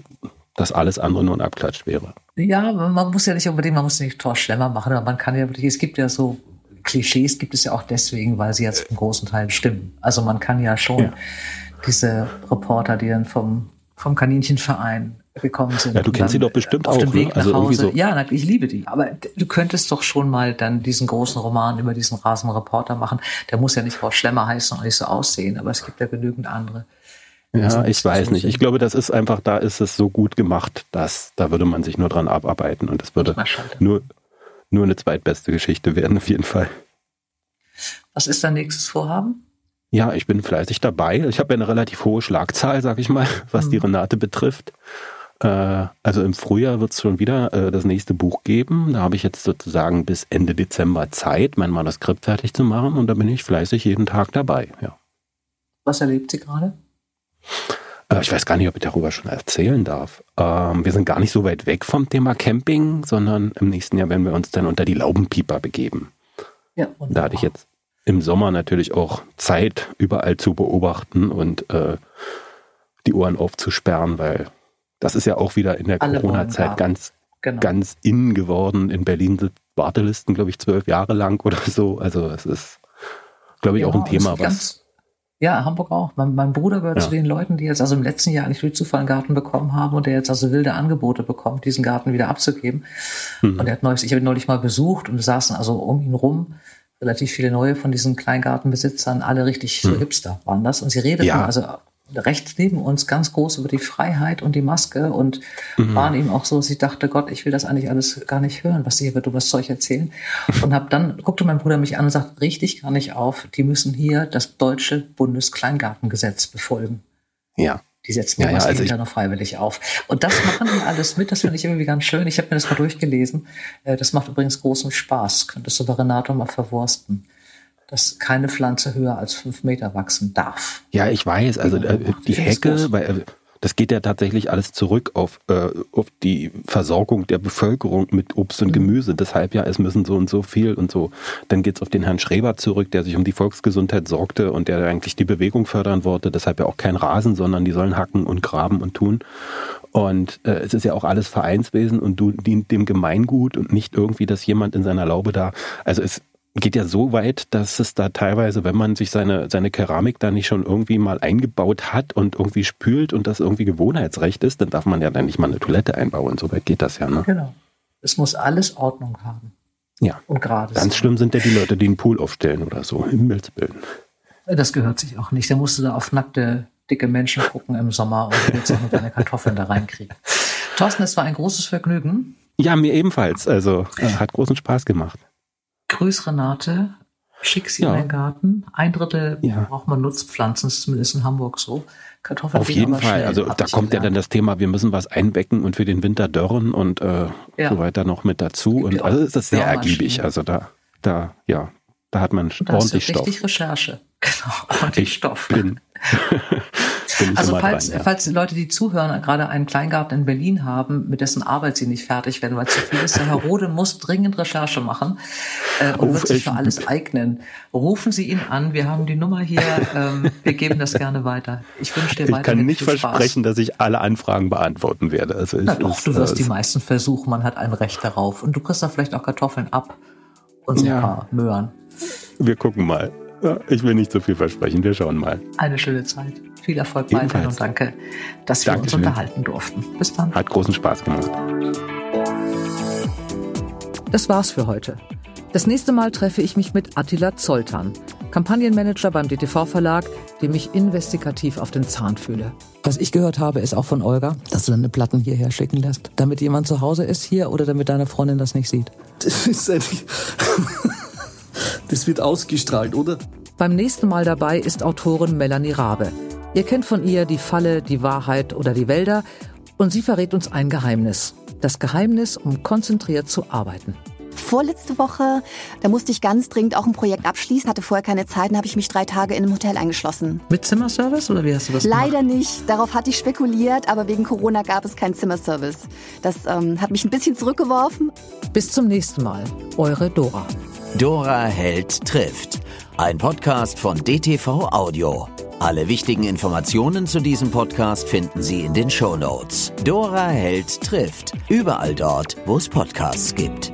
dass alles andere nur ein Abklatsch wäre. Ja, man muss ja nicht unbedingt, man muss nicht Horst Schlemmer machen, aber man kann ja wirklich, es gibt ja so Klischees gibt es ja auch deswegen, weil sie jetzt im großen Teil stimmen. Also man kann ja schon ja diese Reporter, die dann vom, vom Kaninchenverein gekommen sind. Ja, du kennst sie doch bestimmt auf auch. Dem Weg ne? also nach Hause. So. Ja, ich liebe die. Aber du könntest doch schon mal dann diesen großen Roman über diesen Rasenreporter machen. Der muss ja nicht Frau Schlemmer heißen und nicht so aussehen, aber es gibt ja genügend andere. Ja, ich weiß nicht. Ich glaube, das ist einfach, da ist es so gut gemacht, dass da würde man sich nur dran abarbeiten und es würde nur, nur eine zweitbeste Geschichte werden, auf jeden Fall. Was ist dein nächstes Vorhaben? Ja, ich bin fleißig dabei. Ich habe ja eine relativ hohe Schlagzahl, sag ich mal, [LAUGHS] was mhm. die Renate betrifft. Äh, also im Frühjahr wird es schon wieder äh, das nächste Buch geben. Da habe ich jetzt sozusagen bis Ende Dezember Zeit, mein Manuskript fertig zu machen und da bin ich fleißig jeden Tag dabei. Ja. Was erlebt sie gerade? Äh, ich weiß gar nicht, ob ich darüber schon erzählen darf. Ähm, wir sind gar nicht so weit weg vom Thema Camping, sondern im nächsten Jahr werden wir uns dann unter die Laubenpieper begeben. Ja, wunderbar. da hatte ich jetzt im Sommer natürlich auch Zeit, überall zu beobachten und äh, die Ohren aufzusperren, weil das ist ja auch wieder in der Corona-Zeit ganz, genau. ganz in geworden. In Berlin sind Wartelisten, glaube ich, zwölf Jahre lang oder so. Also es ist, glaube ich, ja, auch ein Thema, was. Ja, Hamburg auch. Mein, mein Bruder gehört ja. zu den Leuten, die jetzt also im letzten Jahr nicht durch Zufall einen Garten bekommen haben und der jetzt also wilde Angebote bekommt, diesen Garten wieder abzugeben. Mhm. Und er hat neulich, ich habe ihn neulich mal besucht und saßen also um ihn rum relativ viele neue von diesen Kleingartenbesitzern, alle richtig so hm. Hipster waren das. Und sie redeten ja. also rechts neben uns ganz groß über die Freiheit und die Maske und mhm. waren ihm auch so, ich dachte, Gott, ich will das eigentlich alles gar nicht hören, was sie hier über das Zeug erzählen. Und hab dann guckte mein Bruder mich an und sagt, richtig gar nicht auf, die müssen hier das deutsche Bundeskleingartengesetz befolgen. Ja. Die setzen ja, ja also noch freiwillig auf. Und das machen die alles mit, das finde ich irgendwie ganz schön. Ich habe mir das mal durchgelesen. Äh, das macht übrigens großen Spaß. Könntest du bei Renato mal verwursten dass keine Pflanze höher als fünf Meter wachsen darf. Ja, ich weiß. Also äh, die Hecke, weil, äh, das geht ja tatsächlich alles zurück auf, äh, auf die Versorgung der Bevölkerung mit Obst und mhm. Gemüse. Deshalb ja, es müssen so und so viel und so. Dann geht's auf den Herrn Schreber zurück, der sich um die Volksgesundheit sorgte und der eigentlich die Bewegung fördern wollte. Deshalb ja auch kein Rasen, sondern die sollen hacken und graben und tun. Und äh, es ist ja auch alles Vereinswesen und du dient dem Gemeingut und nicht irgendwie, dass jemand in seiner Laube da. Also es geht ja so weit, dass es da teilweise, wenn man sich seine, seine Keramik da nicht schon irgendwie mal eingebaut hat und irgendwie spült und das irgendwie Gewohnheitsrecht ist, dann darf man ja dann nicht mal eine Toilette einbauen. So weit geht das ja, ne? Genau. Es muss alles Ordnung haben. Ja. Und gerade. Ganz schlimm sind ja die Leute, die einen Pool aufstellen oder so, Himmelsbilden. Das gehört sich auch nicht. Da musst du da auf nackte, dicke Menschen gucken im Sommer und jetzt auch mit deine Kartoffeln da reinkriegen. [LAUGHS] Thorsten, es war ein großes Vergnügen. Ja, mir ebenfalls. Also äh, hat großen Spaß gemacht. Grüß Renate, schick sie ja. in den Garten. Ein Drittel ja. braucht man Nutzpflanzen, ist zumindest in Hamburg so. Kartoffeln Auf jeden Fall. Also da kommt ja dann das Thema, wir müssen was einbecken und für den Winter dörren und äh, ja. so weiter noch mit dazu. Und also ist das sehr ergiebig. Also da, da, ja, da hat man da ordentlich Stoff. Richtig Recherche. [LAUGHS] Genau, ordentlich ich Stoff. Bin [LAUGHS] also falls, dran, ja. falls die Leute, die zuhören, gerade einen Kleingarten in Berlin haben, mit dessen Arbeit sie nicht fertig werden, weil zu viel ist, der Herr Rode muss dringend Recherche machen äh, und Ruf wird sich für alles eignen. Rufen Sie ihn an, wir haben die Nummer hier, ähm, wir geben das gerne weiter. Ich wünsche dir weiter. Ich kann nicht versprechen, Spaß. dass ich alle Anfragen beantworten werde. Also Na doch, ist, du wirst äh, die meisten versuchen, man hat ein Recht darauf. Und du kriegst da vielleicht auch Kartoffeln ab und so ja. ein paar Möhren. Wir gucken mal. Ich will nicht zu viel versprechen. Wir schauen mal. Eine schöne Zeit. Viel Erfolg weiterhin und danke, dass wir Dankeschön. uns unterhalten durften. Bis dann. Hat großen Spaß gemacht. Das war's für heute. Das nächste Mal treffe ich mich mit Attila Zoltan, Kampagnenmanager beim DTV Verlag, dem ich investigativ auf den Zahn fühle. Was ich gehört habe, ist auch von Olga, dass du deine Platten hierher schicken lässt, damit jemand zu Hause ist hier oder damit deine Freundin das nicht sieht. Das ist eigentlich [LAUGHS] Das wird ausgestrahlt, oder? Beim nächsten Mal dabei ist Autorin Melanie Rabe. Ihr kennt von ihr die Falle, die Wahrheit oder die Wälder und sie verrät uns ein Geheimnis. Das Geheimnis, um konzentriert zu arbeiten. Vorletzte Woche, da musste ich ganz dringend auch ein Projekt abschließen, hatte vorher keine Zeit und habe ich mich drei Tage in einem Hotel eingeschlossen. Mit Zimmerservice oder wie hast du das gemacht? Leider nicht. Darauf hatte ich spekuliert, aber wegen Corona gab es keinen Zimmerservice. Das ähm, hat mich ein bisschen zurückgeworfen. Bis zum nächsten Mal. Eure Dora. Dora Held trifft. Ein Podcast von DTV Audio. Alle wichtigen Informationen zu diesem Podcast finden Sie in den Show Notes. Dora Held trifft. Überall dort, wo es Podcasts gibt.